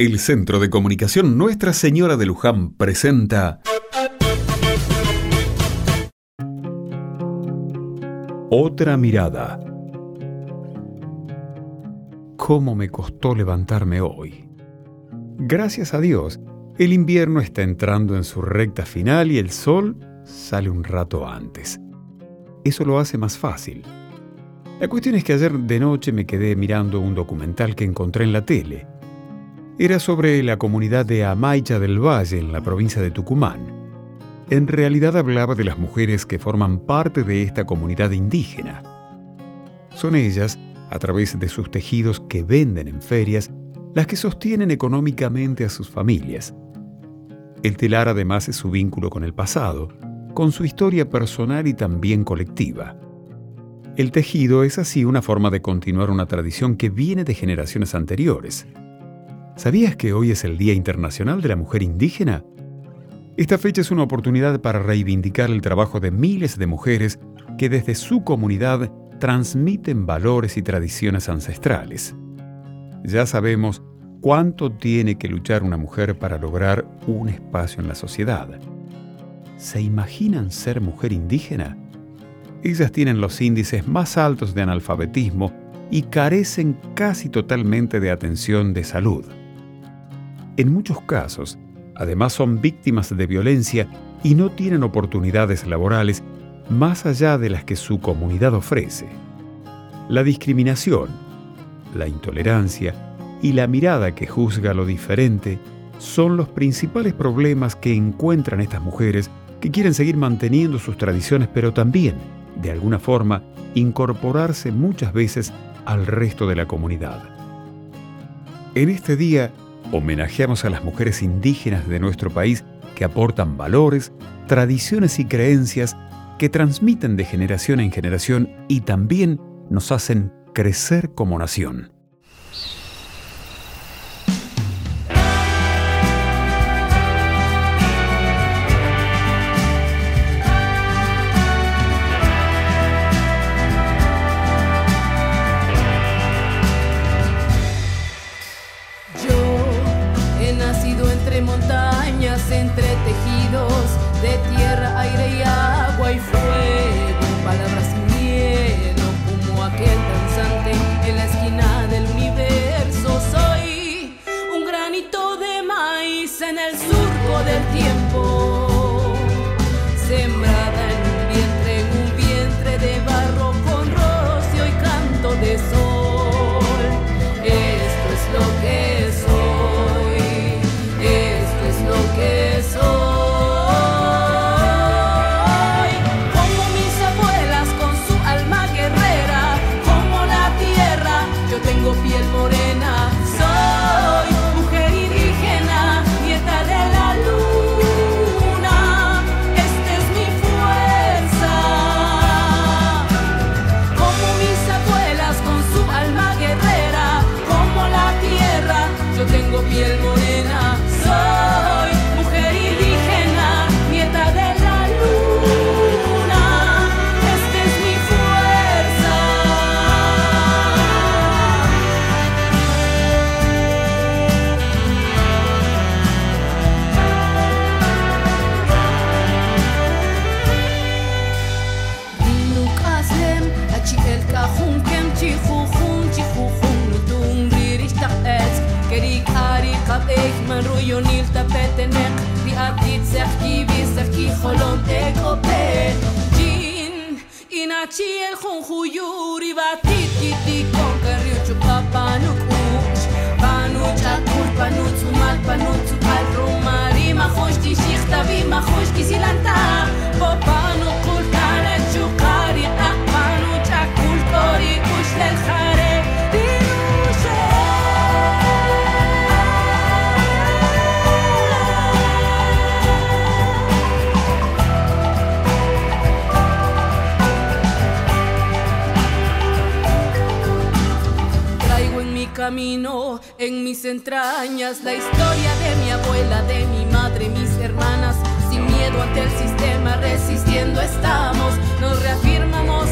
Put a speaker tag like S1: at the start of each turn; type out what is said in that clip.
S1: El Centro de Comunicación Nuestra Señora de Luján presenta Otra mirada. ¿Cómo me costó levantarme hoy? Gracias a Dios, el invierno está entrando en su recta final y el sol sale un rato antes. Eso lo hace más fácil. La cuestión es que ayer de noche me quedé mirando un documental que encontré en la tele era sobre la comunidad de Amaicha del Valle en la provincia de Tucumán. En realidad hablaba de las mujeres que forman parte de esta comunidad indígena. Son ellas, a través de sus tejidos que venden en ferias, las que sostienen económicamente a sus familias. El telar además es su vínculo con el pasado, con su historia personal y también colectiva. El tejido es así una forma de continuar una tradición que viene de generaciones anteriores. ¿Sabías que hoy es el Día Internacional de la Mujer Indígena? Esta fecha es una oportunidad para reivindicar el trabajo de miles de mujeres que desde su comunidad transmiten valores y tradiciones ancestrales. Ya sabemos cuánto tiene que luchar una mujer para lograr un espacio en la sociedad. ¿Se imaginan ser mujer indígena? Ellas tienen los índices más altos de analfabetismo y carecen casi totalmente de atención de salud. En muchos casos, además son víctimas de violencia y no tienen oportunidades laborales más allá de las que su comunidad ofrece. La discriminación, la intolerancia y la mirada que juzga lo diferente son los principales problemas que encuentran estas mujeres que quieren seguir manteniendo sus tradiciones, pero también, de alguna forma, incorporarse muchas veces al resto de la comunidad. En este día homenajeamos a las mujeres indígenas de nuestro país que aportan valores, tradiciones y creencias que transmiten de generación en generación y también nos hacen crecer como nación.
S2: Nachi el jonjuyuri batit kitiko karriuchu papanuk uch Panuch akur panuch umat panuch upal rumari mahosh ti shichtavim mahosh ti camino en mis entrañas la historia de mi abuela, de mi madre, mis hermanas. Sin miedo ante el sistema, resistiendo estamos. Nos reafirmamos